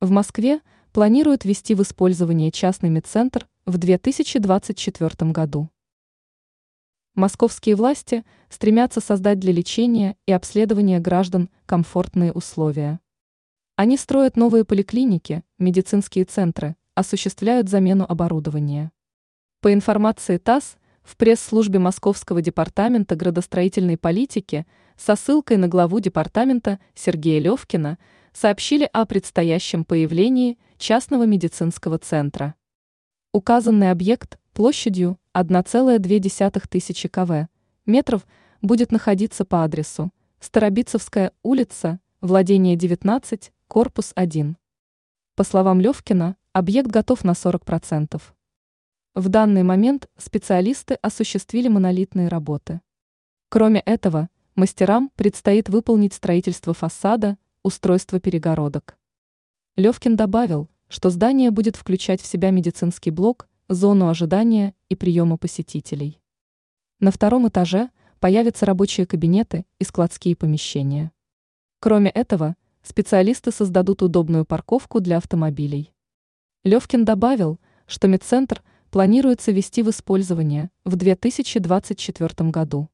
В Москве планируют ввести в использование частный медцентр в 2024 году. Московские власти стремятся создать для лечения и обследования граждан комфортные условия. Они строят новые поликлиники, медицинские центры, осуществляют замену оборудования. По информации ТАСС, в пресс-службе Московского департамента градостроительной политики со ссылкой на главу департамента Сергея Левкина сообщили о предстоящем появлении частного медицинского центра. Указанный объект площадью 1,2 тысячи кв. метров будет находиться по адресу Старобицевская улица, владение 19, корпус 1. По словам Левкина, объект готов на 40%. В данный момент специалисты осуществили монолитные работы. Кроме этого, мастерам предстоит выполнить строительство фасада, устройство перегородок. Левкин добавил, что здание будет включать в себя медицинский блок, зону ожидания и приема посетителей. На втором этаже появятся рабочие кабинеты и складские помещения. Кроме этого, специалисты создадут удобную парковку для автомобилей. Левкин добавил, что медцентр планируется ввести в использование в 2024 году.